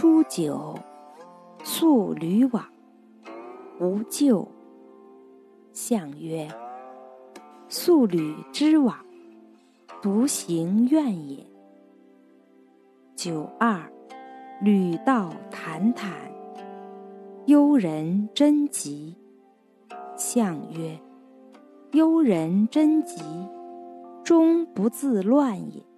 初九，素履往，无咎。相曰：素履之往，独行愿也。九二，履道坦坦，幽人贞吉。相曰：幽人贞吉，终不自乱也。